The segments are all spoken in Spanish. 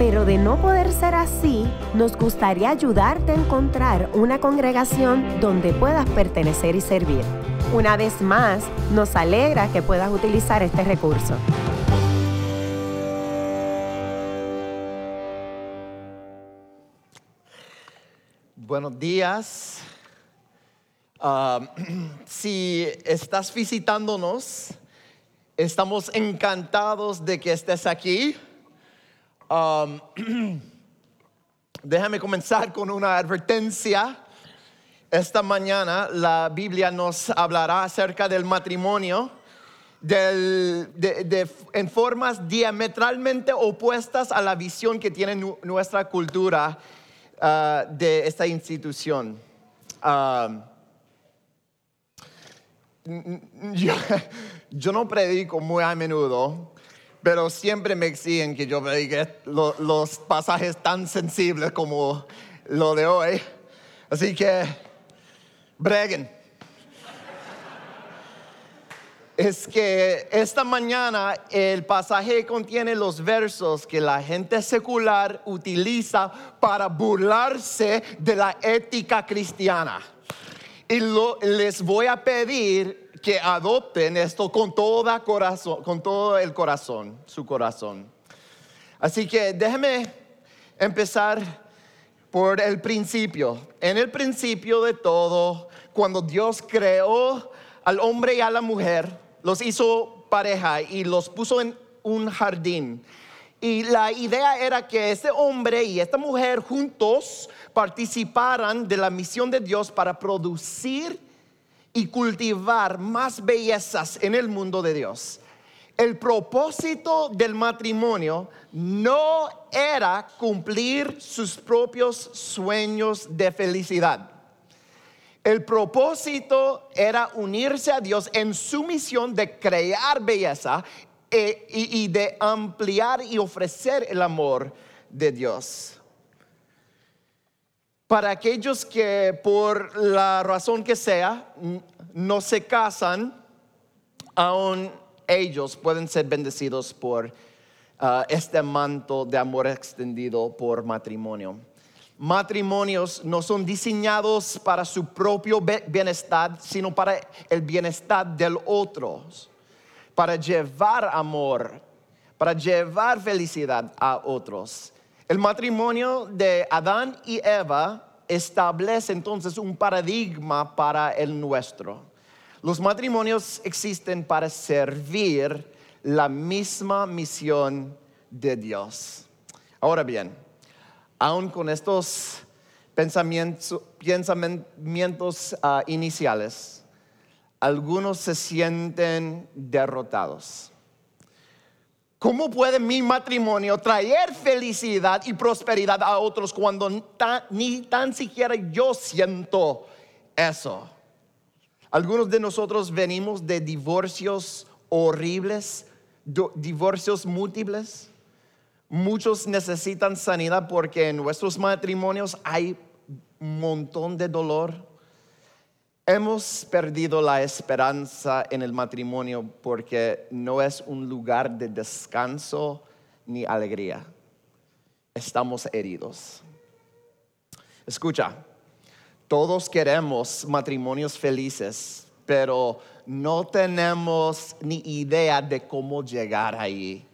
pero de no poder ser así, nos gustaría ayudarte a encontrar una congregación donde puedas pertenecer y servir. Una vez más, nos alegra que puedas utilizar este recurso. Buenos días. Um, si estás visitándonos, estamos encantados de que estés aquí. Um, déjame comenzar con una advertencia. Esta mañana la Biblia nos hablará acerca del matrimonio en formas diametralmente opuestas a la visión que tiene nuestra cultura uh, de esta institución. Um, yo, no predico muy a menudo, pero siempre me exigen que yo predique los pasajes tan sensibles como lo de hoy. Así que, breguen. es que esta mañana el pasaje contiene los versos que la gente secular utiliza para burlarse de la ética cristiana. Y les voy a pedir que adopten esto con, toda corazón, con todo el corazón, su corazón. Así que déjenme empezar por el principio. En el principio de todo, cuando Dios creó al hombre y a la mujer, los hizo pareja y los puso en un jardín. Y la idea era que ese hombre y esta mujer juntos participaran de la misión de Dios para producir y cultivar más bellezas en el mundo de Dios. El propósito del matrimonio no era cumplir sus propios sueños de felicidad. El propósito era unirse a Dios en su misión de crear belleza e, y de ampliar y ofrecer el amor de Dios para aquellos que por la razón que sea no se casan, aún ellos pueden ser bendecidos por ah, este manto de amor extendido por matrimonio. Matrimonios no son diseñados para su propio bienestar, sino para el bienestar del otro, para llevar amor, para llevar felicidad a otros. El matrimonio de Adán y Eva establece entonces un paradigma para el nuestro. Los matrimonios existen para servir la misma misión de Dios. Ahora bien, aún con estos pensamientos, ah, iniciales, algunos se sienten derrotados. ¿Cómo puede mi matrimonio traer felicidad y prosperidad a otros cuando ni tan siquiera yo siento eso? Algunos de nosotros venimos de divorcios horribles, divorcios múltiples. Muchos necesitan sanidad porque en nuestros matrimonios hay un montón de dolor, Hemos perdido la esperanza en el matrimonio porque no es un lugar de descanso ni alegría. Estamos heridos. Escucha, todos queremos matrimonios felices, pero no tenemos ni idea de cómo llegar ahí.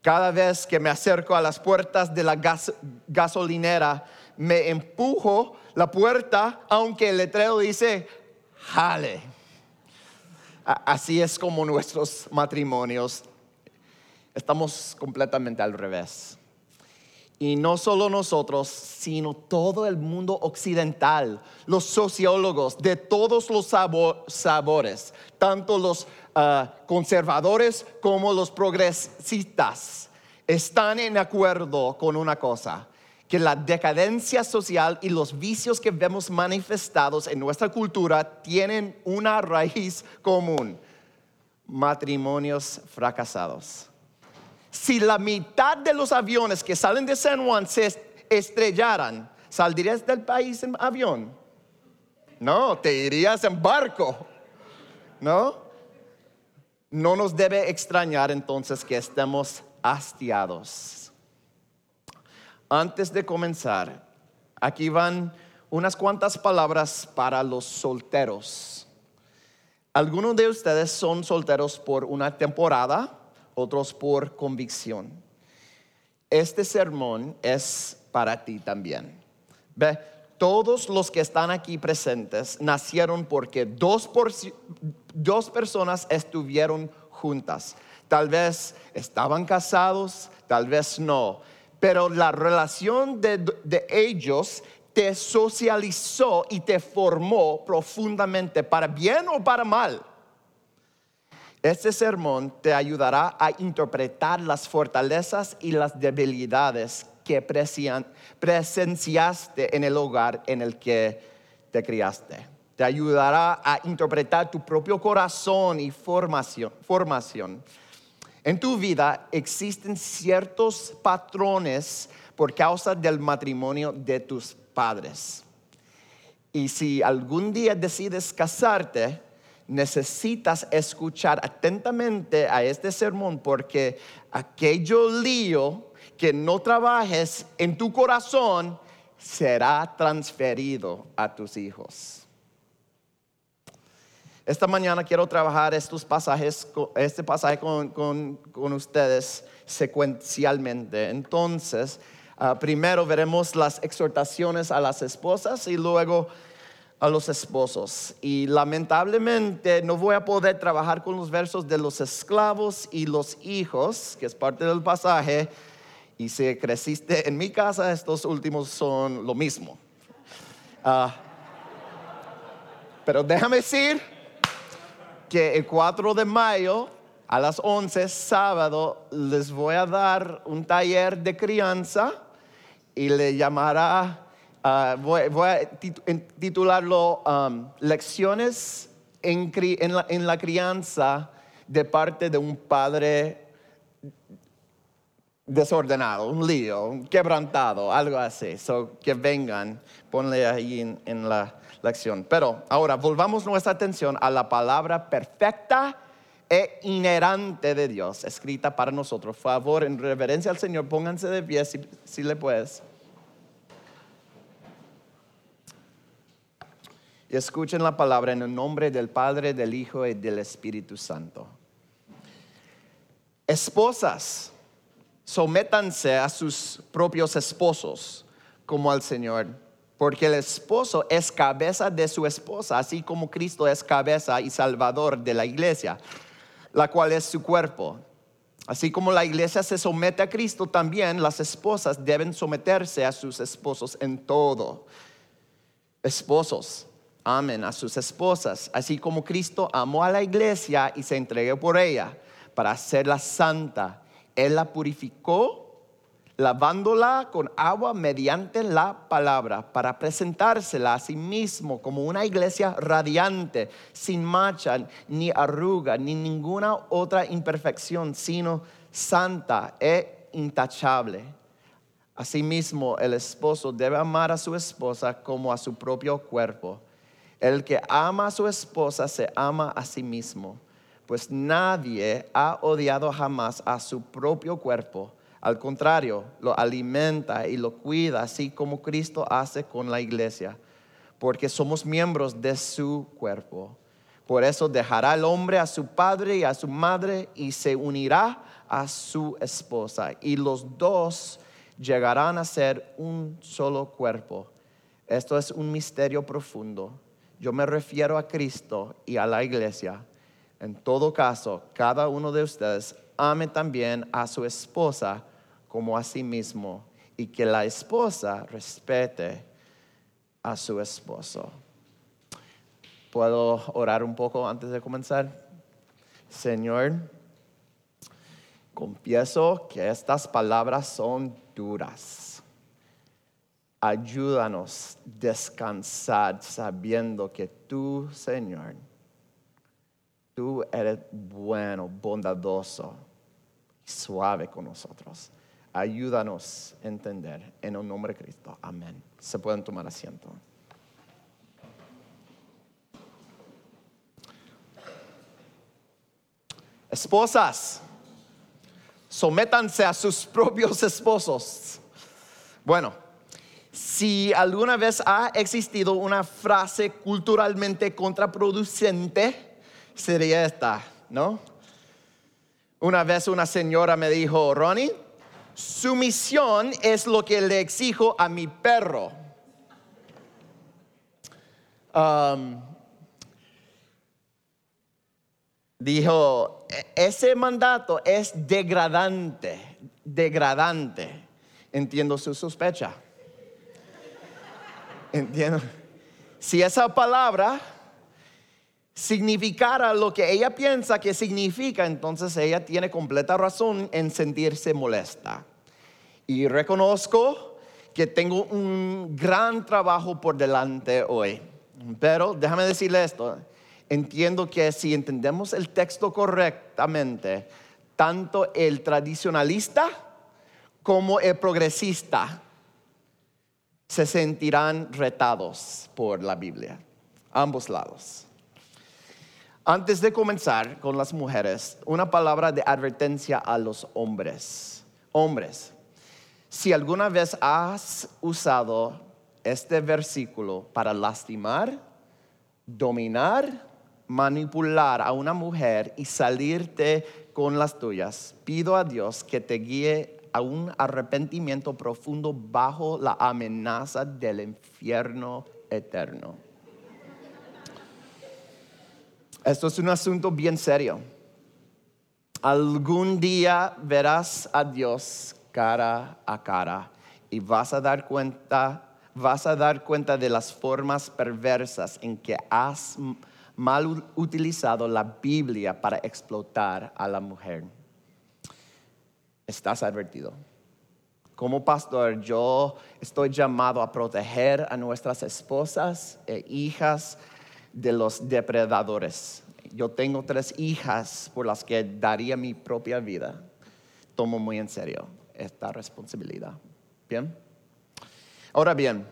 Cada vez que me acerco a las puertas de la gasolinera, me empujo la puerta, aunque el letrero dice jale. Así es como nuestros matrimonios estamos completamente al revés. Y no solo nosotros, sino todo el mundo occidental, los sociólogos de todos los sabores, tanto los ah, conservadores como los progresistas, están en acuerdo con una cosa, que la decadencia social y los vicios que vemos manifestados en nuestra cultura tienen una raíz común, matrimonios fracasados. Si la mitad de los aviones que salen de San Juan se estrellaran, ¿saldrías del país en avión? No, te irías en barco. ¿No? No nos debe extrañar entonces que estemos hastiados. Antes de comenzar, aquí van unas cuantas palabras para los solteros. Algunos de ustedes son solteros por una temporada, otros por convicción. Este sermón es para ti también. Ve, todos los que están aquí presentes nacieron porque dos, dos personas estuvieron juntas. Tal vez estaban casados, tal vez no. Pero la relación de, ellos te socializó y te formó profundamente, para bien o para mal. Este sermón te ayudará a interpretar las fortalezas y las debilidades que presenciaste en el hogar en el que te criaste. Te ayudará a interpretar tu propio corazón y formación. En tu vida existen ciertos patrones por causa del matrimonio de tus padres. Y si algún día decides casarte, necesitas escuchar atentamente a este sermón porque aquello lío que no trabajes en tu corazón será transferido a tus hijos. Esta mañana quiero trabajar estos pasajes, este pasaje con, ustedes secuencialmente. Entonces, ah, primero veremos las exhortaciones a las esposas y luego a los esposos. Y lamentablemente no voy a poder trabajar con los versos de los esclavos y los hijos, que es parte del pasaje, y si creciste en mi casa, estos últimos son lo mismo. Ah, pero déjame decir que el 4 de mayo a las 11, sábado, les voy a dar un taller de crianza y le llamará, ah, voy, a titularlo um, Lecciones en, la, en la crianza de parte de un padre desordenado, un lío, un quebrantado, algo así. So, que vengan, ponle ahí en, la lección. Pero ahora volvamos nuestra atención a la palabra perfecta e inherente de Dios, escrita para nosotros. Por favor, en reverencia al Señor, pónganse de pie si, si le puedes. Y escuchen la palabra en el nombre del Padre, del Hijo y del Espíritu Santo. Esposas, sométanse a sus propios esposos como al Señor, porque el esposo es cabeza de su esposa, así como Cristo es cabeza y salvador de la iglesia, la cual es su cuerpo. Así como la iglesia se somete a Cristo, también las esposas deben someterse a sus esposos en todo. Esposos, amen a sus esposas, así como Cristo amó a la iglesia y se entregó por ella para hacerla santa él la purificó lavándola con agua mediante la palabra para presentársela a sí mismo como una iglesia radiante, sin mancha, ni arruga, ni ninguna otra imperfección, sino santa e intachable. Asimismo, el esposo debe amar a su esposa como a su propio cuerpo. El que ama a su esposa se ama a sí mismo pues nadie ha odiado jamás a su propio cuerpo. Al contrario, lo alimenta y lo cuida, así como Cristo hace con la iglesia, porque somos miembros de su cuerpo. Por eso dejará el hombre a su padre y a su madre y se unirá a su esposa. Y los dos llegarán a ser un solo cuerpo. Esto es un misterio profundo. Yo me refiero a Cristo y a la iglesia en todo caso, cada uno de ustedes ame también a su esposa como a sí mismo y que la esposa respete a su esposo. ¿Puedo orar un poco antes de comenzar? Señor, confieso que estas palabras son duras. ayúdanos a descansar sabiendo que tú, Señor, tú eres bueno, bondadoso y suave con nosotros. Ayúdanos a entender en el nombre de Cristo. Amén. Se pueden tomar asiento. Esposas, sométanse a sus propios esposos. Bueno, si alguna vez ha existido una frase culturalmente contraproducente, sería esta, ¿no? Una vez una señora me dijo, Ronnie, sumisión es lo que le exijo a mi perro. Um, dijo, "E- ese mandato es degradante, degradante. Entiendo su sospecha. Entiendo. Si esa palabra significara lo que ella piensa que significa, entonces ella tiene completa razón en sentirse molesta. Y reconozco que tengo un gran trabajo por delante hoy. Pero déjame decirle esto, entiendo que si entendemos el texto correctamente, tanto el tradicionalista como el progresista se sentirán retados por la Biblia, ambos lados. Antes de comenzar con las mujeres, una palabra de advertencia a los hombres. Hombres, si alguna vez has usado este versículo para lastimar, dominar, manipular a una mujer y salirte con las tuyas, pido a Dios que te guíe a un arrepentimiento profundo bajo la amenaza del infierno eterno. Esto es un asunto bien serio. Algún día verás a Dios cara a cara y vas a dar cuenta, vas a dar cuenta de las formas perversas en que has mal utilizado la Biblia para explotar a la mujer. Estás advertido. Como pastor, yo estoy llamado a proteger a nuestras esposas e hijas de los depredadores. Yo tengo tres hijas por las que daría mi propia vida. Tomo muy en serio esta responsabilidad. Bien. Ahora bien,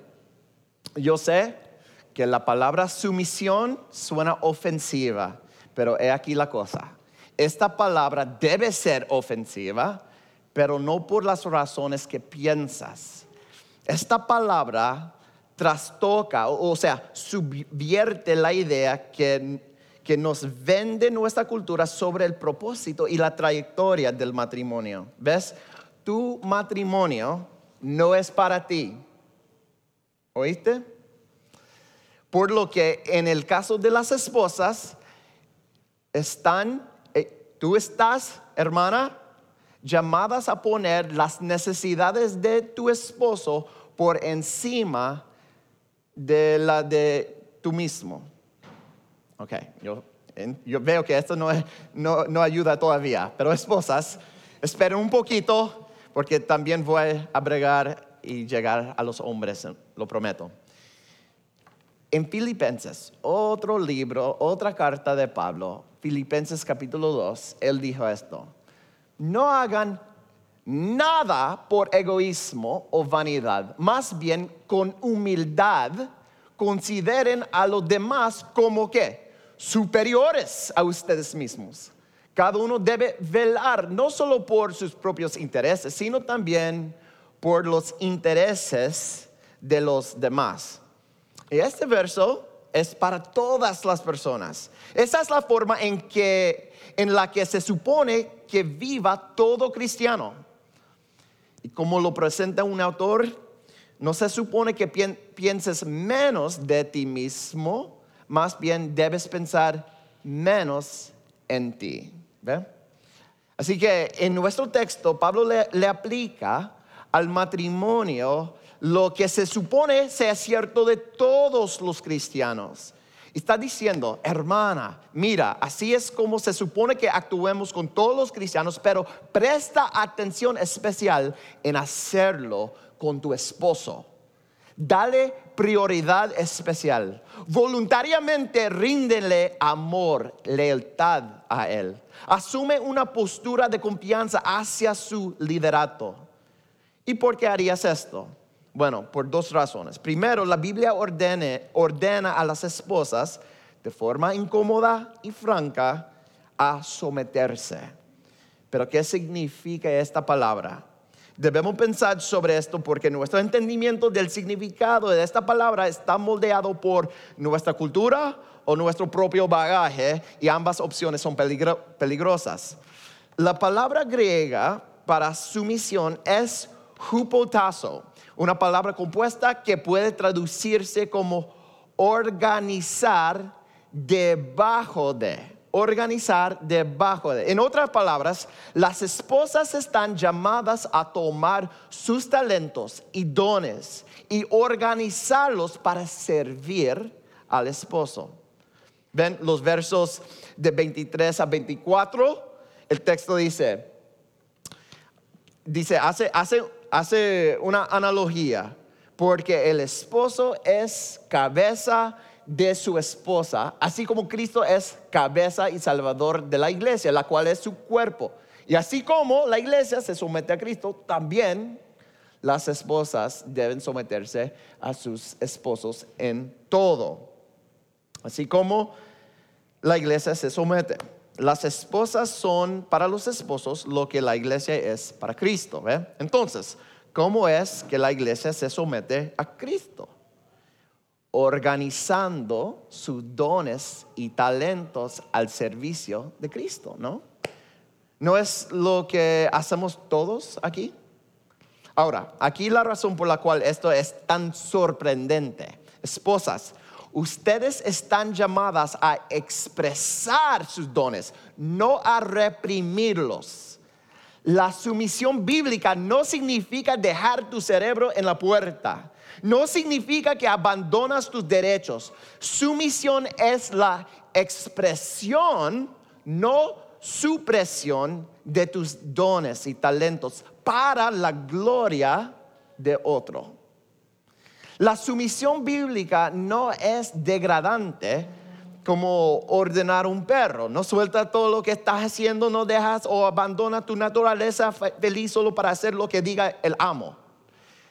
yo sé que la palabra sumisión suena ofensiva, pero he aquí la cosa. Esta palabra debe ser ofensiva, pero no por las razones que piensas. Esta palabra trastoca, o sea, subvierte la idea que, que nos vende nuestra cultura sobre el propósito y la trayectoria del matrimonio. ¿Ves? Tu matrimonio no es para ti. ¿Oíste? Por lo que en el caso de las esposas, están, eh, tú estás, hermana, llamadas a poner las necesidades de tu esposo por encima de la de tú mismo. Ok, yo, yo veo que esto no, no, no ayuda todavía, pero esposas, esperen un poquito porque también voy a bregar y llegar a los hombres, lo prometo. En Filipenses, otro libro, otra carta de Pablo, Filipenses capítulo 2, él dijo esto, no hagan nada por egoísmo o vanidad, más bien con humildad consideren a los demás como que superiores a ustedes mismos. Cada uno debe velar no solo por sus propios intereses, sino también por los intereses de los demás. Y este verso es para todas las personas. Esa es la forma en, que, en la que se supone que viva todo cristiano. Y como lo presenta un autor, no se supone que pien- pienses menos de ti mismo, más bien debes pensar menos en ti. Así que en nuestro texto, Pablo le, le aplica al matrimonio lo que se supone sea cierto de todos los cristianos. Está diciendo, hermana, mira, así es como se supone que actuemos con todos los cristianos, pero presta atención especial en hacerlo con tu esposo. Dale prioridad especial. Voluntariamente ríndele amor, lealtad a Él. Asume una postura de confianza hacia su liderato. ¿Y por qué harías esto? Bueno, por dos razones. Primero, la Biblia ordena a las esposas de forma incómoda y franca a someterse. Pero ¿qué significa esta palabra? Debemos pensar sobre esto porque nuestro entendimiento del significado de esta palabra está moldeado por nuestra cultura o nuestro propio bagaje y ambas opciones son peligrosas. La palabra griega para sumisión es hupotazo, una palabra compuesta que puede traducirse como organizar debajo de organizar debajo de. En otras palabras, las esposas están llamadas a tomar sus talentos y dones y organizarlos para servir al esposo. Ven los versos de 23 a 24. El texto dice, dice, hace, hace, hace una analogía, porque el esposo es cabeza de su esposa, así como Cristo es cabeza y salvador de la iglesia, la cual es su cuerpo. Y así como la iglesia se somete a Cristo, también las esposas deben someterse a sus esposos en todo. Así como la iglesia se somete. Las esposas son para los esposos lo que la iglesia es para Cristo. Entonces, ¿cómo es que la iglesia se somete a Cristo? organizando sus dones y talentos al servicio de Cristo, ¿no? ¿No es lo que hacemos todos aquí? Ahora, aquí la razón por la cual esto es tan sorprendente. Esposas, ustedes están llamadas a expresar sus dones, no a reprimirlos. La sumisión bíblica no significa dejar tu cerebro en la puerta no significa que abandonas tus derechos. Sumisión es la expresión, no supresión de tus dones y talentos para la gloria de otro. La sumisión bíblica no es degradante como ordenar un perro. No suelta todo lo que estás haciendo, no dejas o abandona tu naturaleza feliz solo para hacer lo que diga el amo.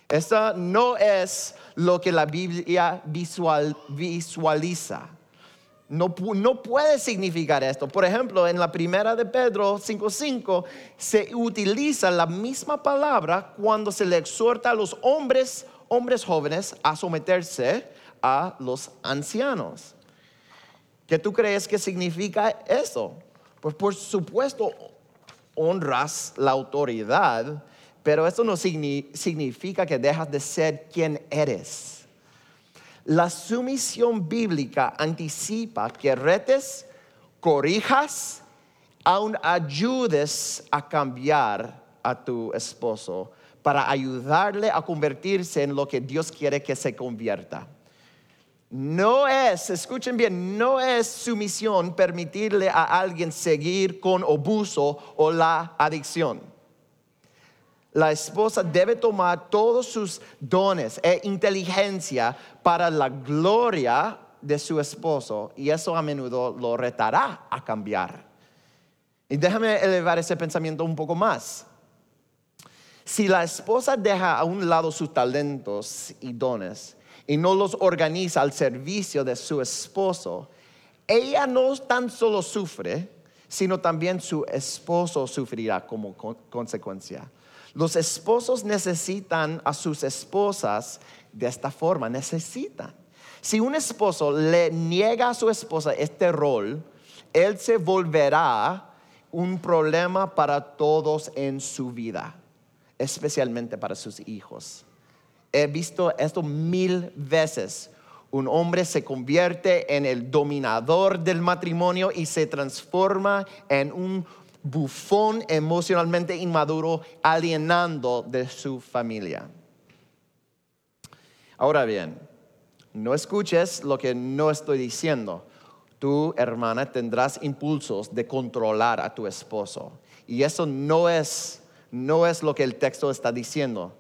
Esta no es lo que la Biblia visualiza. No, no, puede significar esto. Por ejemplo, en la primera de Pedro 5.5 se utiliza la misma palabra cuando se le exhorta a los hombres, hombres jóvenes, a someterse a los ancianos. ¿Qué tú crees que significa eso? Pues por supuesto honras la autoridad, pero eso no significa que dejas de ser quien eres. La sumisión bíblica anticipa que retes, corrijas, aún ayudes a cambiar a tu esposo para ayudarle a convertirse en lo que Dios quiere que se convierta. No es, escuchen bien, no es sumisión permitirle a alguien seguir con abuso o la adicción la esposa debe tomar todos sus dones e inteligencia para la gloria de su esposo y eso a menudo lo retará a cambiar. Y déjame elevar ese pensamiento un poco más. Si la esposa deja a un lado sus talentos y dones y no los organiza al servicio de su esposo, ella no tan solo sufre, sino también su esposo sufrirá como consecuencia. Los esposos necesitan a sus esposas de esta forma, necesitan. Si un esposo le niega a su esposa este rol, él se volverá un problema para todos en su vida, especialmente para sus hijos. He visto esto mil veces. Un hombre se convierte en el dominador del matrimonio y se transforma en un bufón emocionalmente inmaduro, alienando de su familia. Ahora bien, no escuches lo que no estoy diciendo. Tu hermana tendrás impulsos de controlar a tu esposo. Y eso no es, no es lo que el texto está diciendo.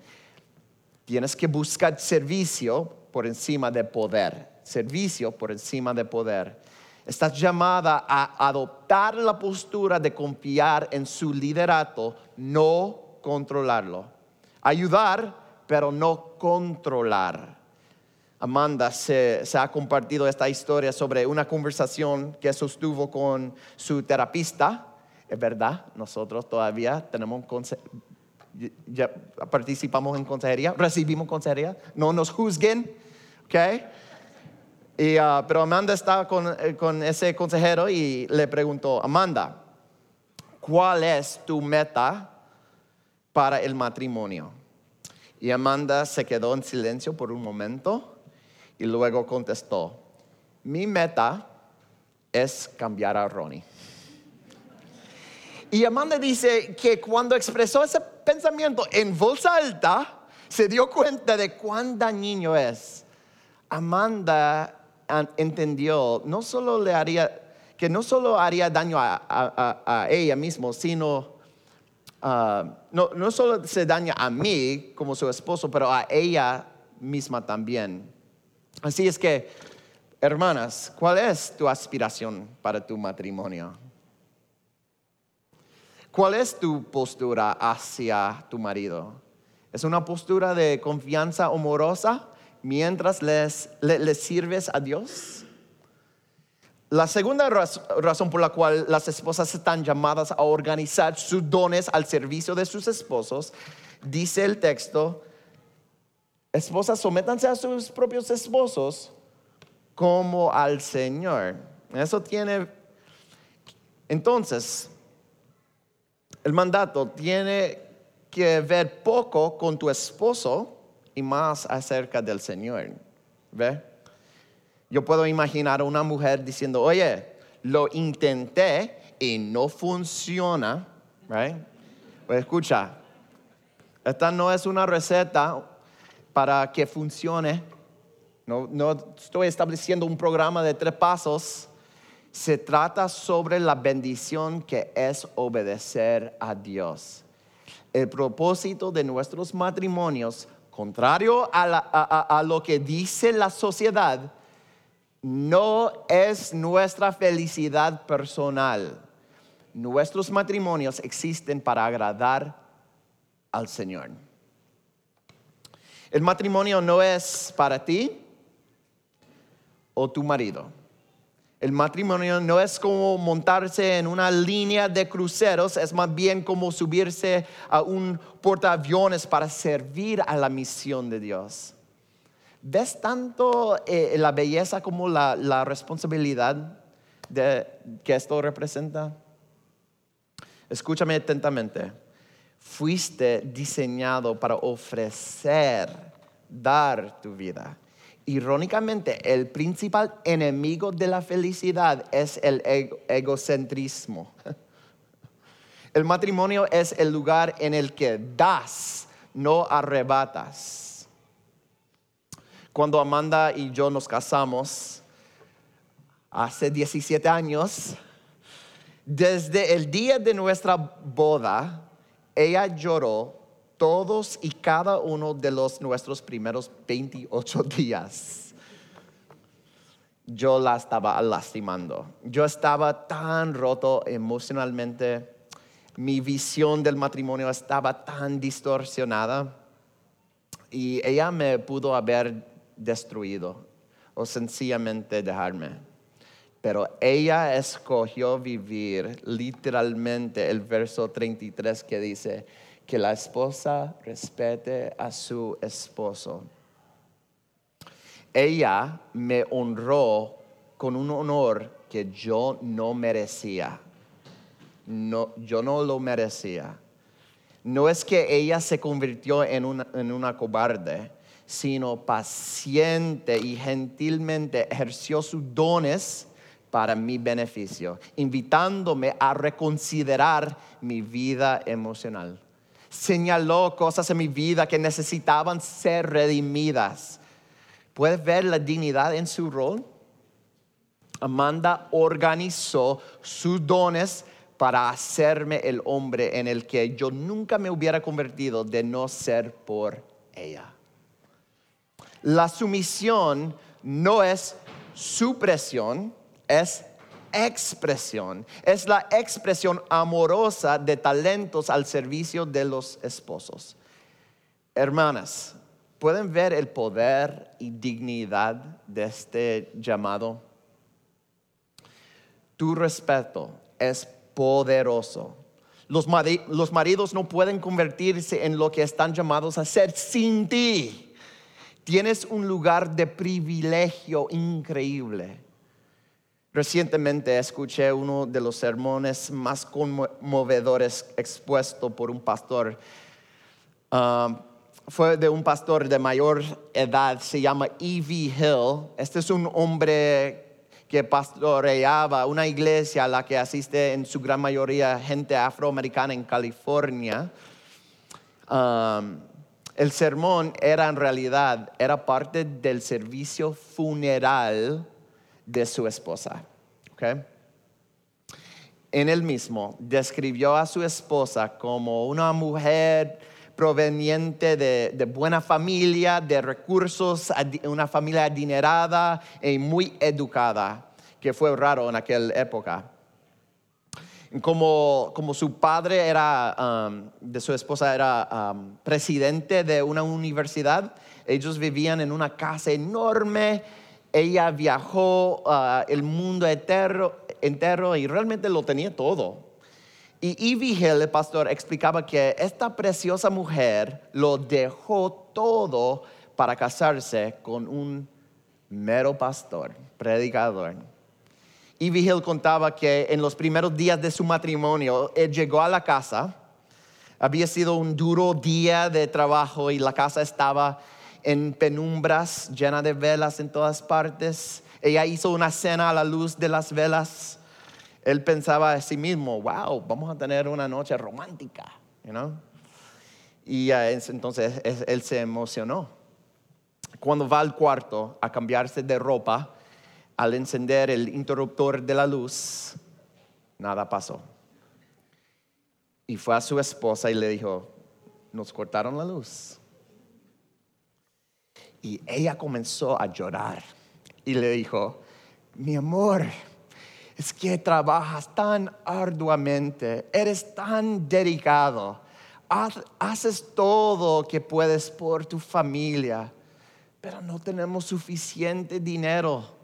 Tienes que buscar servicio por encima de poder. Servicio por encima de poder. Estás llamada a adoptar la postura de confiar en su liderato, no controlarlo. Ayudar, pero no controlar. Amanda se, ha compartido esta historia sobre una conversación que sostuvo con su terapista. Es verdad, nosotros todavía tenemos ya participamos en consejería, recibimos consejería, no nos juzguen, ¿ok? Ah, pero Amanda estaba con, eh, con ese consejero y le preguntó, Amanda, ¿cuál es tu meta para el matrimonio? Y Amanda se quedó en silencio por un momento y luego contestó, mi meta es cambiar a Ronnie. Y Amanda dice que cuando expresó ese pensamiento en voz alta, se dio cuenta de cuán dañino es. Amanda entendió que no solo haría daño a, ella misma, sino ah, no, no solo se daña a mí como su esposo, pero a ella misma también. Así es que, hermanas, ¿cuál es tu aspiración para tu matrimonio? ¿Cuál es tu postura hacia tu marido? ¿Es una postura de confianza amorosa mientras les, sirves a Dios? La segunda razón por la cual las esposas están llamadas a organizar sus dones al servicio de sus esposos, dice el texto, esposas, sométanse a sus propios esposos como al Señor. Eso tiene, entonces, el mandato tiene que ver poco con tu esposo y más acerca del Señor. ¿Ve? Yo puedo imaginar a una mujer diciendo, oye, lo intenté y no funciona. Right? Pues escucha, esta no es una receta para que funcione. No, no estoy estableciendo un programa de tres pasos se trata sobre la bendición que es obedecer a Dios. El propósito de nuestros matrimonios, contrario a, lo que dice la sociedad, no es nuestra felicidad personal. Nuestros matrimonios existen para agradar al Señor. El matrimonio no es para ti o tu marido. El matrimonio no es como montarse en una línea de cruceros, es más bien como subirse a un portaaviones para servir a la misión de Dios. ¿Ves tanto eh, la belleza como la, responsabilidad que esto representa? Escúchame atentamente. Fuiste diseñado para ofrecer, dar tu vida irónicamente, el principal enemigo de la felicidad es el egocentrismo. El matrimonio es el lugar en el que das, no arrebatas. Cuando Amanda y yo nos casamos, hace 17 años, desde el día de nuestra boda, ella lloró todos y cada uno de los nuestros primeros 28 días. Yo la estaba lastimando. Yo estaba tan roto emocionalmente. Mi visión del matrimonio estaba tan distorsionada. Y ella me pudo haber destruido o sencillamente dejarme. Pero ella escogió vivir literalmente el verso 33 que dice, que la esposa respete a su esposo. Ella me honró con un honor que yo no merecía. No, yo no lo merecía. No es que ella se convirtió en una, en una cobarde, sino paciente y gentilmente ejerció sus dones para mi beneficio, invitándome a reconsiderar mi vida emocional señaló cosas en mi vida que necesitaban ser redimidas. ¿Puedes ver la dignidad en su rol? Amanda organizó sus dones para hacerme el hombre en el que yo nunca me hubiera convertido de no ser por ella. La sumisión no es supresión, es expresión. Es la expresión amorosa de talentos al servicio de los esposos. Hermanas, ¿pueden ver el poder y dignidad de este llamado? Tu respeto es poderoso. Los, maridos no pueden convertirse en lo que están llamados a ser sin ti. Tienes un lugar de privilegio increíble. Recientemente escuché uno de los sermones más conmovedores expuesto por un pastor. Um, fue de un pastor de mayor edad, se llama E.V. Hill. Este es un hombre que pastoreaba una iglesia a la que asiste en su gran mayoría gente afroamericana en California. Um, el sermón era en realidad, era parte del servicio funeral de su esposa. En él mismo describió a su esposa como una mujer proveniente de, buena familia, de recursos, una familia adinerada y muy educada, que fue raro en aquella época. Como, su padre era, um, de su esposa era um, presidente de una universidad, ellos vivían en una casa enorme ella viajó uh, el mundo entero, y realmente lo tenía todo. Y Ivy Hill, el pastor, explicaba que esta preciosa mujer lo dejó todo para casarse con un mero pastor, predicador. Ivy Hill contaba que en los primeros días de su matrimonio, él llegó a la casa, había sido un duro día de trabajo y la casa estaba en penumbras, llena de velas en todas partes. Ella hizo una cena a la luz de las velas. Él pensaba a sí mismo, wow, vamos a tener una noche romántica, Y entonces él se emocionó. Cuando va al cuarto a cambiarse de ropa, al encender el interruptor de la luz, nada pasó. Y fue a su esposa y le dijo, nos cortaron la luz. Y ella comenzó a llorar y le dijo, mi amor, es que trabajas tan arduamente, eres tan dedicado, haces todo que puedes por tu familia, pero no tenemos suficiente dinero.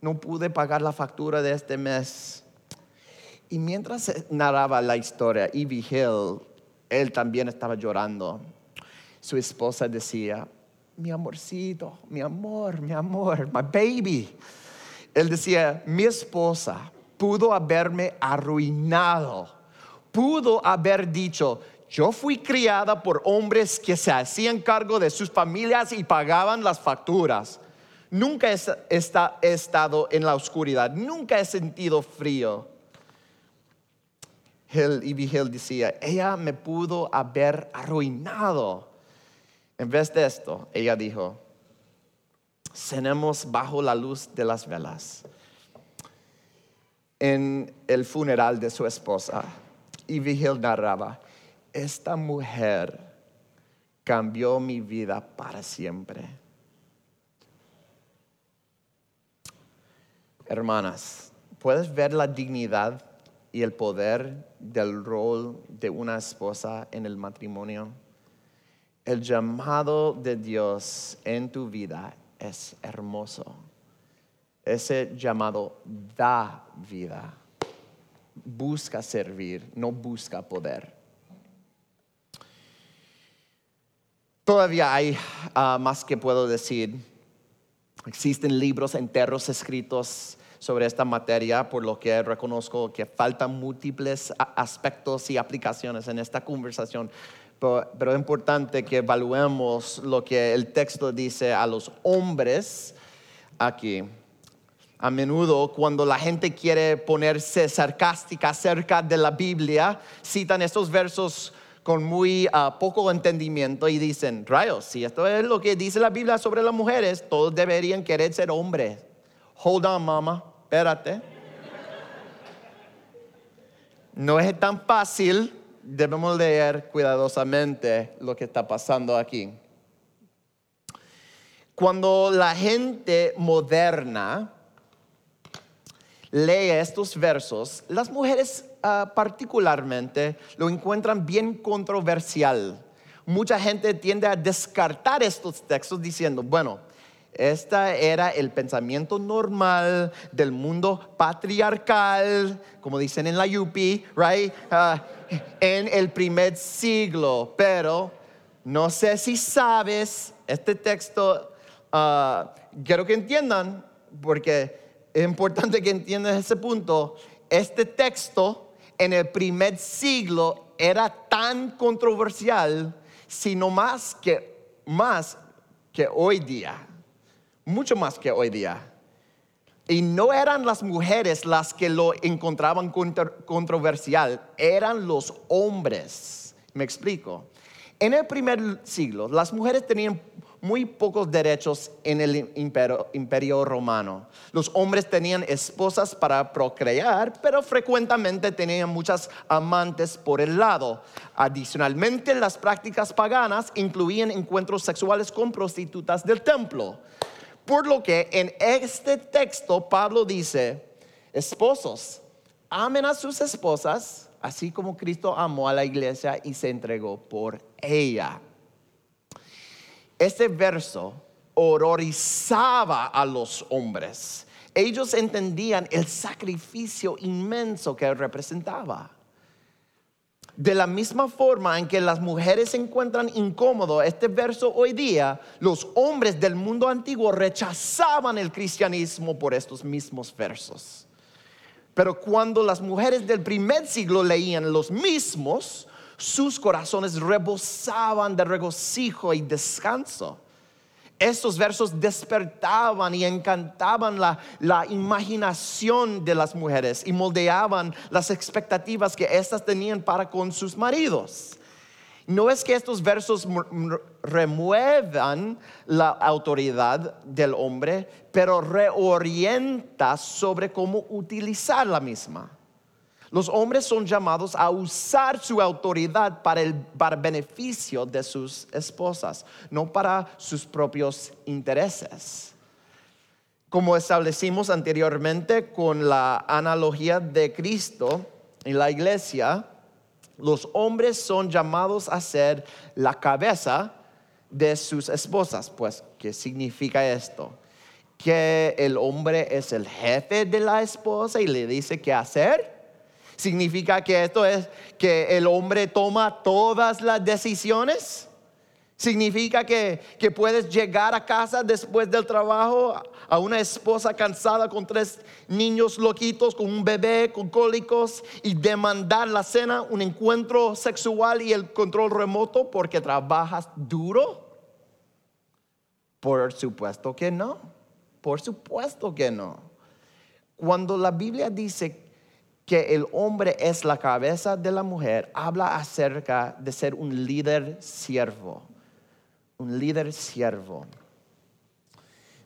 No pude pagar la factura de este mes. Y mientras narraba la historia, Evie Hill, él también estaba llorando. Su esposa decía, mi amorcito, mi amor, mi amor, my baby. Él decía, mi esposa pudo haberme arruinado, pudo haber dicho, yo fui criada por hombres que se hacían cargo de sus familias y pagaban las facturas. Nunca he, estado en la oscuridad, nunca he sentido frío. Hill, y Hill decía, ella me pudo haber arruinado. En vez de esto, ella dijo, cenemos bajo la luz de las velas. En el funeral de su esposa, y Vigil narraba, esta mujer cambió mi vida para siempre. Hermanas, ¿puedes ver la dignidad y el poder del rol de una esposa en el matrimonio? El llamado de Dios en tu vida es hermoso. Ese llamado da vida. Busca servir, no busca poder. Todavía hay ah, más que puedo decir. Existen libros enteros escritos sobre esta materia, por lo que reconozco que faltan múltiples aspectos y aplicaciones en esta conversación pero, es importante que evaluemos lo que el texto dice a los hombres aquí. A menudo cuando la gente quiere ponerse sarcástica acerca de la Biblia, citan estos versos con muy ah, poco entendimiento y dicen, rayos, si esto es lo que dice la Biblia sobre las mujeres, todos deberían querer ser hombres. Hold on, mama, espérate. No es tan fácil debemos leer cuidadosamente lo que está pasando aquí. Cuando la gente moderna lee estos versos, las mujeres uh, particularmente lo encuentran bien controversial. Mucha gente tiende a descartar estos textos diciendo, bueno, este era el pensamiento normal del mundo patriarcal, como dicen en la Yupi, right? Uh, en el primer siglo. Pero no sé si sabes, este texto, uh, quiero que entiendan, porque es importante que entiendan ese punto. Este texto en el primer siglo era tan controversial, sino más que, más que hoy día, mucho más que hoy día. Y no eran las mujeres las que lo encontraban controversial, eran los hombres. Me explico. En el primer siglo, las mujeres tenían muy pocos derechos en el imperio, romano. Los hombres tenían esposas para procrear, pero frecuentemente tenían muchas amantes por el lado. Adicionalmente, las prácticas paganas incluían encuentros sexuales con prostitutas del templo. Por lo que en este texto Pablo dice, esposos, amen a sus esposas, así como Cristo amó a la iglesia y se entregó por ella. Este verso horrorizaba a los hombres. Ellos entendían el sacrificio inmenso que representaba. De la misma forma en que las mujeres se encuentran incómodos, este verso hoy día, los hombres del mundo antiguo rechazaban el cristianismo por estos mismos versos. Pero cuando las mujeres del primer siglo leían los mismos, sus corazones rebosaban de regocijo y descanso. Estos versos despertaban y encantaban la, imaginación de las mujeres y moldeaban las expectativas que éstas tenían para con sus maridos. No es que estos versos remuevan la autoridad del hombre, pero reorienta sobre cómo utilizar la misma. Los hombres son llamados a usar su autoridad para el beneficio de sus esposas, no para sus propios intereses. Como establecimos anteriormente con la analogía de Cristo en la iglesia, los hombres son llamados a ser la cabeza de sus esposas. Pues, ¿qué significa esto? Que el hombre es el jefe de la esposa y le dice qué hacer ¿Significa que esto es que el hombre toma todas las decisiones? ¿Significa que, que puedes llegar a casa después del trabajo a una esposa cansada con tres niños loquitos, con un bebé con cólicos y demandar la cena, un encuentro sexual y el control remoto porque trabajas duro? Por supuesto que no. Por supuesto que no. Cuando la Biblia dice que el hombre es la cabeza de la mujer, habla acerca de ser un líder siervo. Un líder siervo.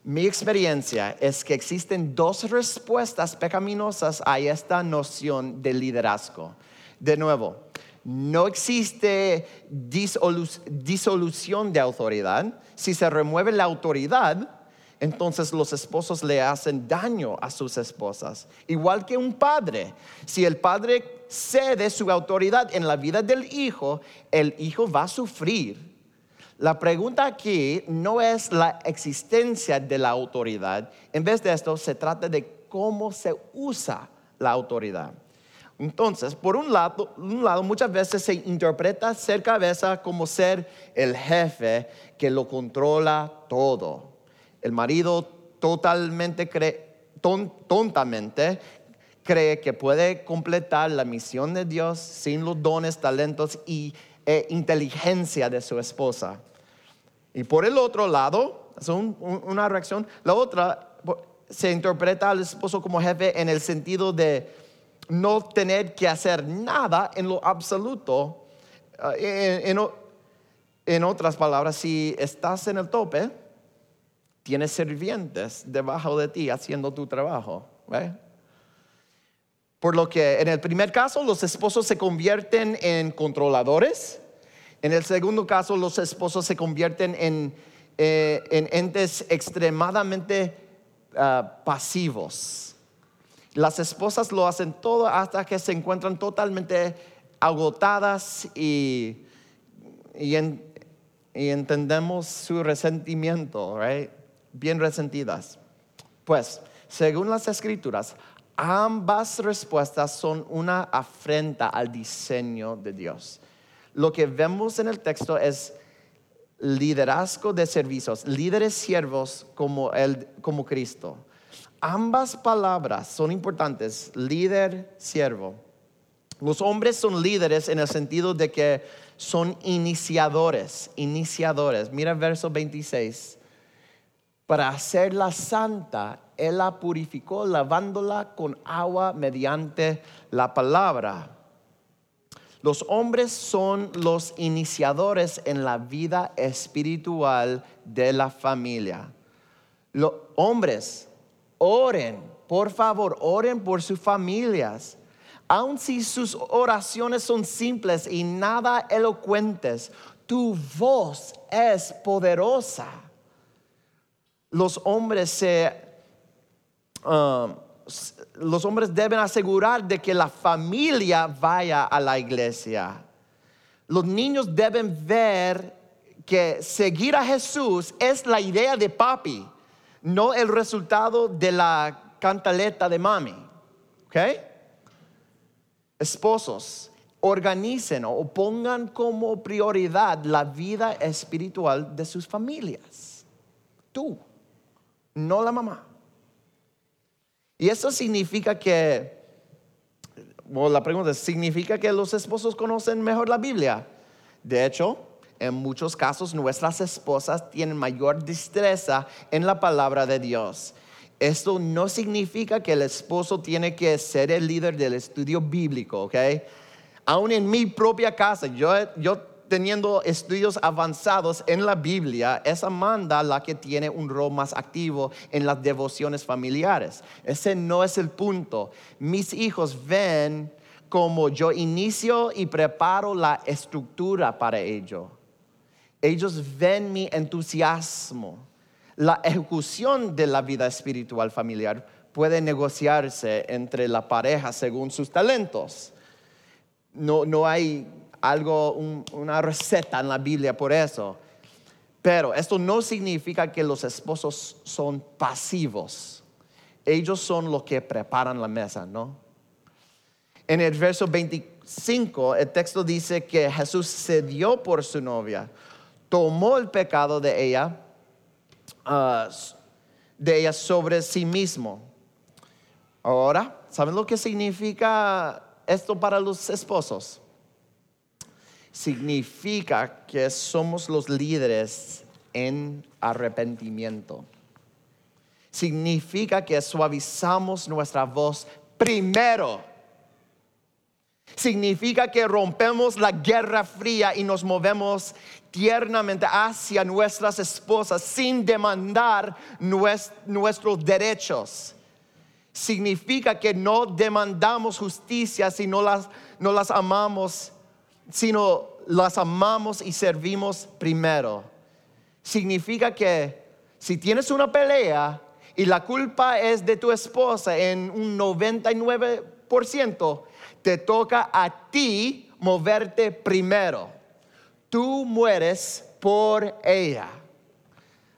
Mi experiencia es que existen dos respuestas pecaminosas a esta noción de liderazgo. De nuevo, no existe disolución de autoridad. Si se remueve la autoridad, entonces los esposos le hacen daño a sus esposas. Igual que un padre. Si el padre cede su autoridad en la vida del hijo, el hijo va a sufrir. La pregunta aquí no es la existencia de la autoridad. En vez de esto, se trata de cómo se usa la autoridad. Entonces, por un lado, muchas veces se interpreta ser cabeza como ser el jefe que lo controla todo. El marido totalmente cree, tontamente cree que puede completar la misión de Dios sin los dones, talentos y e inteligencia de su esposa. Y por el otro lado, es una reacción, la otra se interpreta al esposo como jefe en el sentido de no tener que hacer nada en lo absoluto. Eh, en otras palabras, si estás en el tope, tienes sirvientes debajo de ti haciendo tu trabajo. Por lo que en el primer caso los esposos se convierten en controladores. En el segundo caso los esposos se convierten en, eh, en entes extremadamente ah, pasivos. Las esposas lo hacen todo hasta que se encuentran totalmente agotadas y, y, entendemos su resentimiento, bien resentidas. Pues, según las escrituras, ambas respuestas son una afrenta al diseño de Dios. Lo que vemos en el texto es liderazgo de servicios, líderes siervos como, el, como Cristo. Ambas palabras son importantes, líder, siervo. Los hombres son líderes en el sentido de que son iniciadores, iniciadores. Mira el verso 26. Para hacerla santa, Él la purificó lavándola con agua mediante la palabra los hombres son los iniciadores en la vida espiritual de la familia. Los hombres, oren, por favor, oren por sus familias. Aun si sus oraciones son simples y nada elocuentes, tu voz es poderosa. Los hombres se... Um, los hombres deben asegurar de que la familia vaya a la iglesia. Los niños deben ver que seguir a Jesús es la idea de papi, no el resultado de la cantaleta de mami. ¿Ok? Esposos, organicen o pongan como prioridad la vida espiritual de sus familias. Tú, no la mamá. Y eso significa que, bueno, la pregunta ¿significa que los esposos conocen mejor la Biblia? De hecho, en muchos casos nuestras esposas tienen mayor destreza en la palabra de Dios. Esto no significa que el esposo tiene que ser el líder del estudio bíblico, ¿ok? Aún en mi propia casa, yo, yo teniendo estudios avanzados en la Biblia, es Amanda la que tiene un rol más activo en las devociones familiares. Ese no es el punto. Mis hijos ven como yo inicio y preparo la estructura para ello. Ellos ven mi entusiasmo. La ejecución de la vida espiritual familiar puede negociarse entre la pareja según sus talentos. No, no hay algo, una receta en la Biblia por eso. Pero esto no significa que los esposos son pasivos. Ellos son los que preparan la mesa, ¿no? En el verso 25, el texto dice que Jesús se dio por su novia, tomó el pecado de ella, ah, de ella sobre sí mismo. Ahora, ¿saben lo que significa esto para los esposos? Significa que somos los líderes en arrepentimiento. Significa que suavizamos nuestra voz primero. Significa que rompemos la guerra fría y nos movemos tiernamente hacia nuestras esposas sin demandar nuestros derechos. Significa que no demandamos justicia si no las, no las amamos sino las amamos y servimos primero. Significa que si tienes una pelea y la culpa es de tu esposa en un 99%, te toca a ti moverte primero. Tú mueres por ella.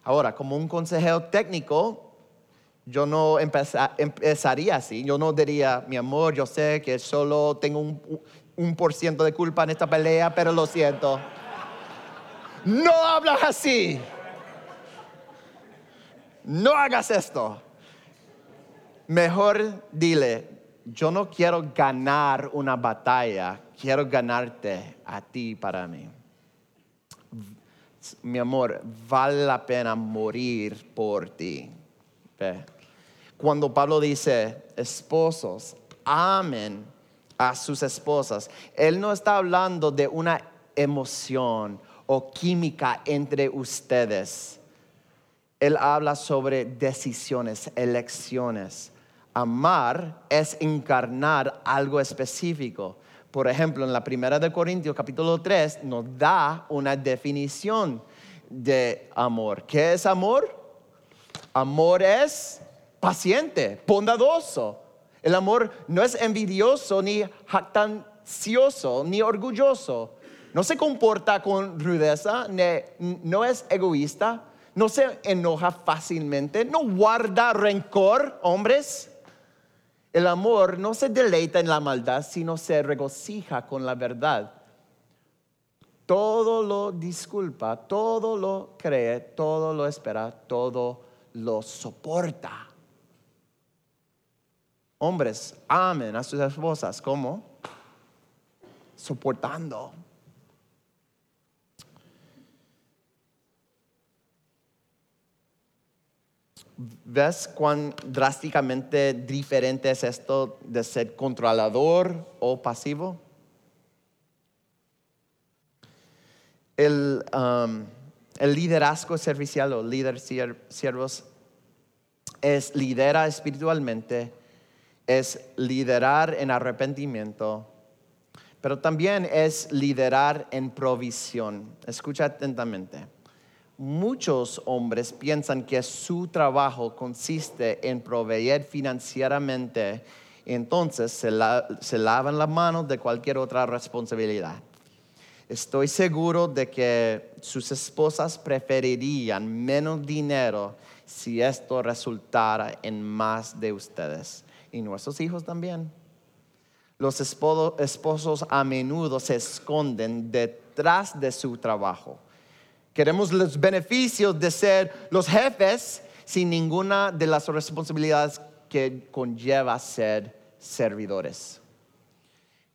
Ahora, como un consejero técnico, yo no empezaría así. Yo no diría, mi amor, yo sé que solo tengo un, un por ciento de culpa en esta pelea, pero lo siento. No hablas así. No hagas esto. Mejor dile, yo no quiero ganar una batalla, quiero ganarte a ti para mí. Mi amor, vale la pena morir por ti. Cuando Pablo dice, esposos, amen a sus esposas. Él no está hablando de una emoción o química entre ustedes. Él habla sobre decisiones, elecciones. Amar es encarnar algo específico. Por ejemplo, en la primera de Corintios capítulo 3 nos da una definición de amor. ¿Qué es amor? Amor es paciente, bondadoso. El amor no es envidioso, ni jactancioso, ni orgulloso. No se comporta con rudeza, no es egoísta, no se enoja fácilmente, no guarda rencor, hombres. El amor no se deleita en la maldad, sino se regocija con la verdad. Todo lo disculpa, todo lo cree, todo lo espera, todo lo soporta. Hombres, amen a sus esposas. ¿Cómo? Soportando. ¿Ves cuán drásticamente diferente es esto de ser controlador o pasivo? El, um, liderazgo servicial o líder siervos es lidera espiritualmente, es liderar en arrepentimiento, pero también es liderar en provisión. Escucha atentamente muchos hombres piensan que su trabajo consiste en proveer financieramente, entonces se, lavan las manos de cualquier otra responsabilidad. Estoy seguro de que sus esposas preferirían menos dinero si esto resultara en más de ustedes. Y nuestros hijos también. Los esposos a menudo se esconden detrás de su trabajo Queremos los beneficios de ser los jefes sin ninguna de las responsabilidades que conlleva ser servidores.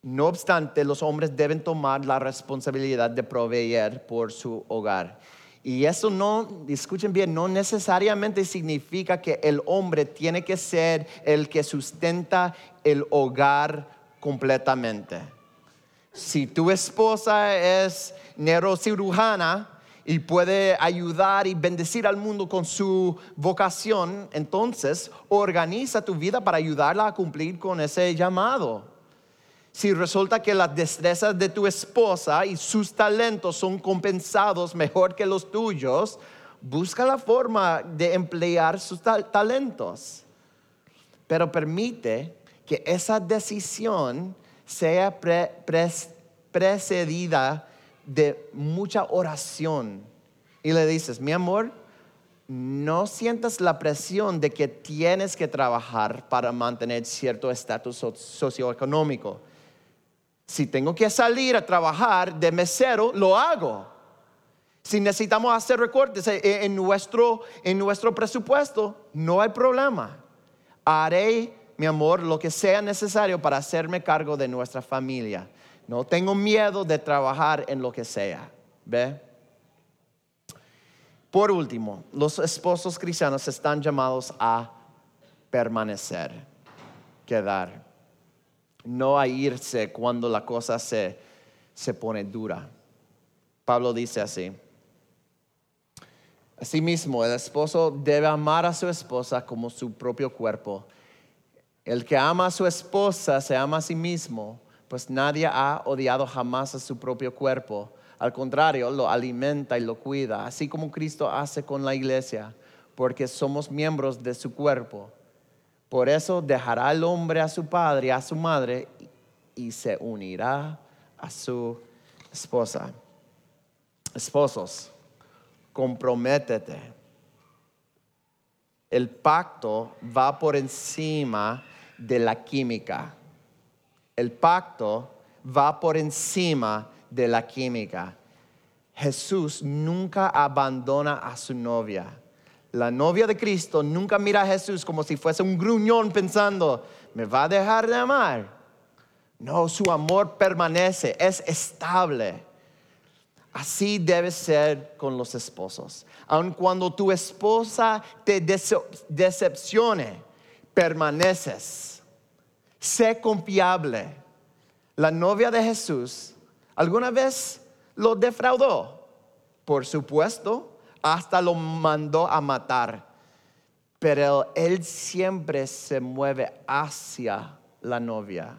No obstante, los hombres deben tomar la responsabilidad de proveer por su hogar. Y eso no, escuchen bien, no necesariamente significa que el hombre tiene que ser el que sustenta el hogar completamente. Si tu esposa es neurocirujana, y puede ayudar y bendecir al mundo con su vocación, entonces organiza tu vida para ayudarla a cumplir con ese llamado. Si resulta que las destrezas de tu esposa y sus talentos son compensados mejor que los tuyos, busca la forma de emplear sus talentos. Pero permite que esa decisión sea precedida de mucha oración y le dices, mi amor, no sientas la presión de que tienes que trabajar para mantener cierto estatus socioeconómico. Si tengo que salir a trabajar de mesero, lo hago. Si necesitamos hacer recortes en nuestro, en nuestro presupuesto, no hay problema. Haré, mi amor, lo que sea necesario para hacerme cargo de nuestra familia. No tengo miedo de trabajar en lo que sea. ¿Ve? Por último, los esposos cristianos están llamados a permanecer, quedar, no a irse cuando la cosa se, se pone dura. Pablo dice así. Asimismo, el esposo debe amar a su esposa como su propio cuerpo. El que ama a su esposa se ama a sí mismo pues nadie ha odiado jamás a su propio cuerpo. Al contrario, lo alimenta y lo cuida, así como Cristo hace con la iglesia, porque somos miembros de su cuerpo. Por eso dejará el hombre a su padre y a su madre y se unirá a su esposa. Esposos, comprométete. El pacto va por encima de la química el pacto va por encima de la química. Jesús nunca abandona a su novia. La novia de Cristo nunca mira a Jesús como si fuese un gruñón pensando, me va a dejar de amar. No, su amor permanece, es estable. Así debe ser con los esposos. Aun cuando tu esposa te decepcione, permaneces sé confiable. La novia de Jesús alguna vez lo defraudó, por supuesto, hasta lo mandó a matar, pero él siempre se mueve hacia la novia.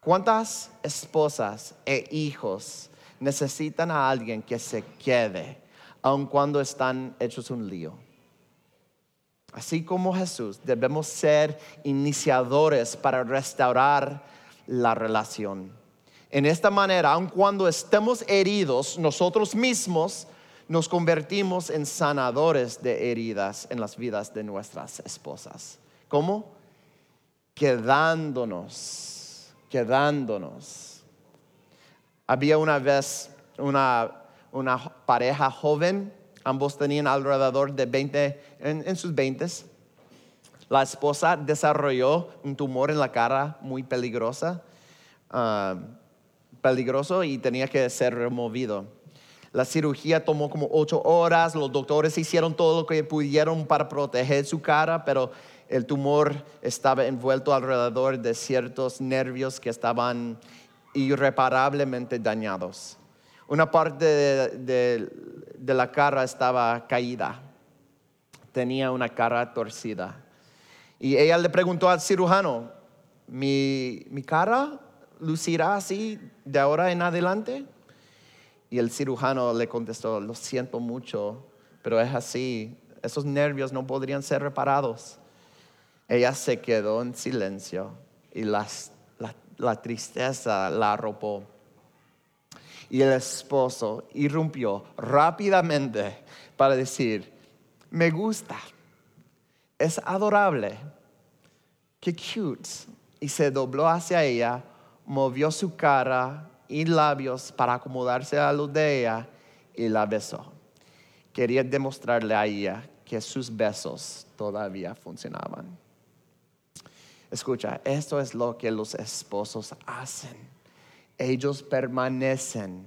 ¿Cuántas esposas e hijos necesitan a alguien que se quede, aun cuando están hechos un lío. Así como Jesús, debemos ser iniciadores para restaurar la relación. En esta manera, aun cuando estemos heridos, nosotros mismos nos convertimos en sanadores de heridas en las vidas de nuestras esposas. ¿Cómo? Quedándonos, quedándonos. Había una vez una, pareja joven, ambos tenían alrededor de 20, en, sus 20. La esposa desarrolló un tumor en la cara muy peligrosa, ah, peligroso y tenía que ser removido. La cirugía tomó como ocho horas, los doctores hicieron todo lo que pudieron para proteger su cara, pero el tumor estaba envuelto alrededor de ciertos nervios que estaban irreparablemente dañados. Una parte de, la cara estaba caída, tenía una cara torcida. Y ella le preguntó al cirujano, ¿mi, cara lucirá así de ahora en adelante? Y el cirujano le contestó, lo siento mucho, pero es así, esos nervios no podrían ser reparados. Ella se quedó en silencio y la, tristeza la arropó. Y el esposo irrumpió rápidamente para decir, me gusta, es adorable, qué cute. Y se dobló hacia ella, movió su cara y labios para acomodarse a los de ella y la besó. Quería demostrarle a ella que sus besos todavía funcionaban. Escucha, esto es lo que los esposos hacen. Ellos permanecen,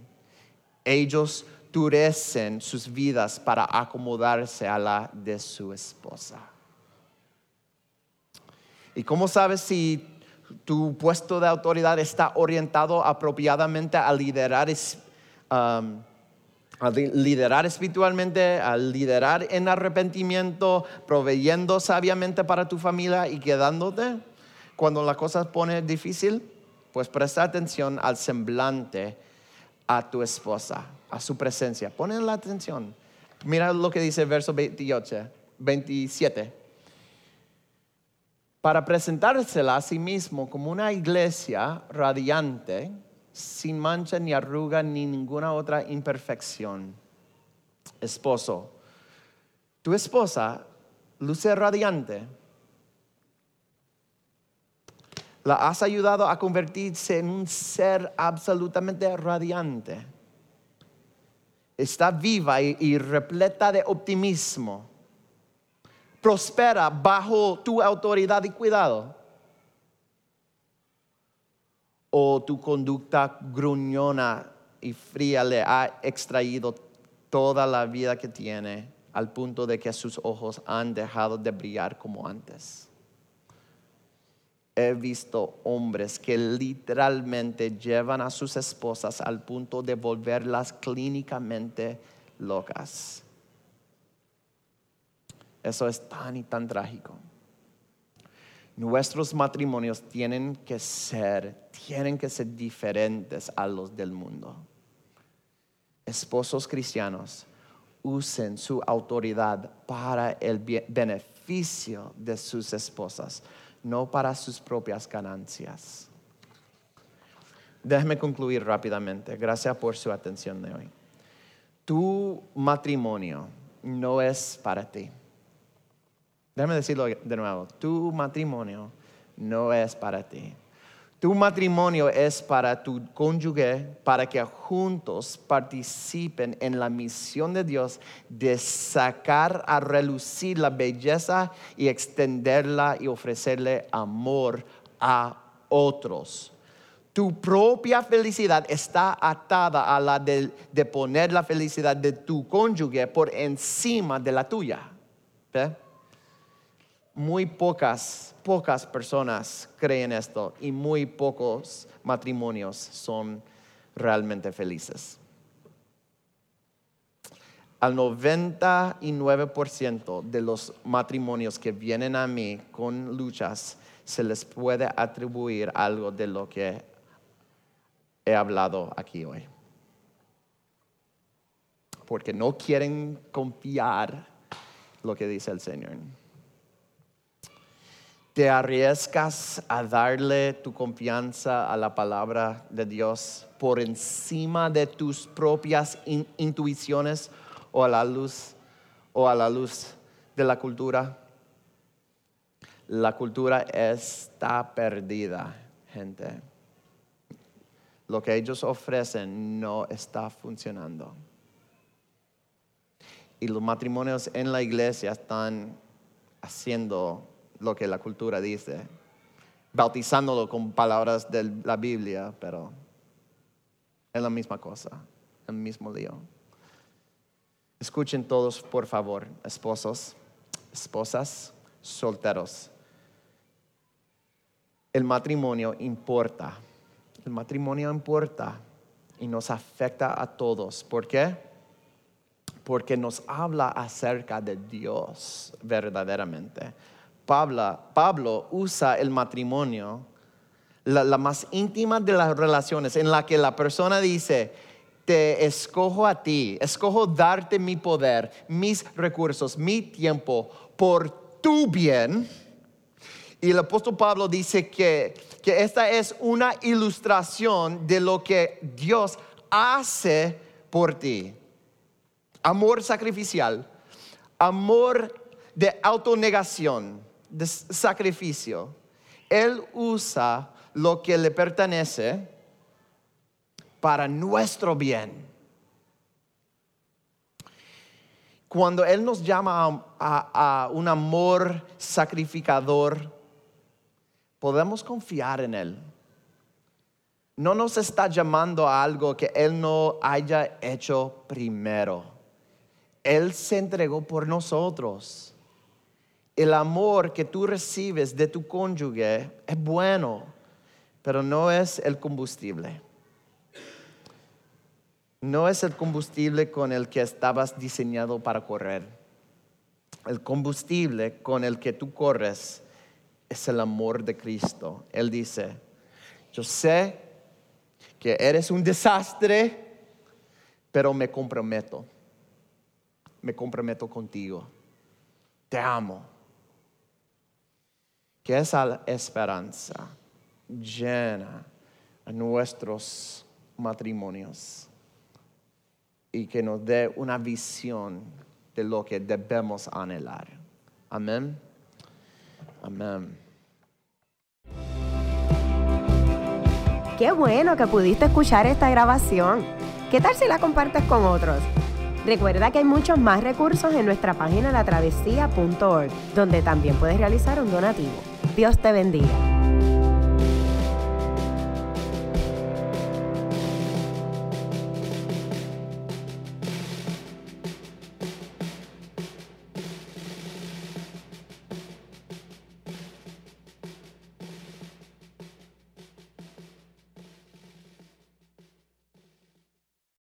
ellos durecen sus vidas para acomodarse a la de su esposa. ¿Y cómo sabes si tu puesto de autoridad está orientado apropiadamente a liderar, um, a liderar espiritualmente, a liderar en arrepentimiento, proveyendo sabiamente para tu familia y quedándote cuando la cosa pone difícil, pues presta atención al semblante a tu esposa, a su presencia. Ponen la atención. Mira lo que dice el verso 28, 27 para presentársela a sí mismo como una iglesia radiante, sin mancha ni arruga ni ninguna otra imperfección. Esposo, tu esposa luce radiante. La has ayudado a convertirse en un ser absolutamente radiante. Está viva y, repleta de optimismo prospera bajo tu autoridad y cuidado? ¿O tu conducta gruñona y fría le ha extraído toda la vida que tiene al punto de que sus ojos han dejado de brillar como antes? He visto hombres que literalmente llevan a sus esposas al punto de volverlas clínicamente locas. Eso es tan y tan trágico. Nuestros matrimonios tienen que ser, tienen que ser diferentes a los del mundo. Esposos cristianos, usen su autoridad para el beneficio de sus esposas, no para sus propias ganancias. Déjeme concluir rápidamente. Gracias por su atención de hoy. Tu matrimonio no es para ti. Déjame decirlo de nuevo, tu matrimonio no es para ti. Tu matrimonio es para tu cónyuge, para que juntos participen en la misión de Dios de sacar a relucir la belleza y extenderla y ofrecerle amor a otros. Tu propia felicidad está atada a la de, poner la felicidad de tu cónyuge por encima de la tuya. ¿Ve? Muy pocas, pocas personas creen esto y muy pocos matrimonios son realmente felices. Al 99% de los matrimonios que vienen a mí con luchas se les puede atribuir algo de lo que he hablado aquí hoy. porque no quieren confiar lo que dice el Señor. ¿Te arriesgas a darle tu confianza a la palabra de Dios por encima de tus propias intuiciones o a la luz o a la luz de la cultura? La cultura está perdida, gente. Lo que ellos ofrecen no está funcionando. Y los matrimonios en la iglesia están haciendo lo que la cultura dice, bautizándolo con palabras de la Biblia, pero es la misma cosa, el mismo lío. Escuchen todos, por favor, esposos, esposas, solteros. El matrimonio importa. El matrimonio importa y nos afecta a todos. ¿Por qué? Porque nos habla acerca de Dios verdaderamente. Pablo, usa el matrimonio, la, más íntima de las relaciones, en la que la persona dice, te escojo a ti, escojo darte mi poder, mis recursos, mi tiempo por tu bien. Y el apóstol Pablo dice que, que esta es una ilustración de lo que Dios hace por ti. Amor sacrificial, amor de autonegación, de sacrificio. Él usa lo que le pertenece para nuestro bien. Cuando Él nos llama a, un amor sacrificador, podemos confiar en Él. No nos está llamando a algo que Él no haya hecho primero. Él se entregó por nosotros el amor que tú recibes de tu cónyuge es bueno, pero no es el combustible. No es el combustible con el que estabas diseñado para correr. El combustible con el que tú corres es el amor de Cristo. Él dice, yo sé que eres un desastre, pero me comprometo. Me comprometo contigo. Te amo que esa esperanza llena nuestros matrimonios y que nos dé una visión de lo que debemos anhelar. Amén. Amén. Qué bueno que pudiste escuchar esta grabación. ¿Qué tal si la compartes con otros? Recuerda que hay muchos más recursos en nuestra página latravesía.org, donde también puedes realizar un donativo. Dios te bendiga.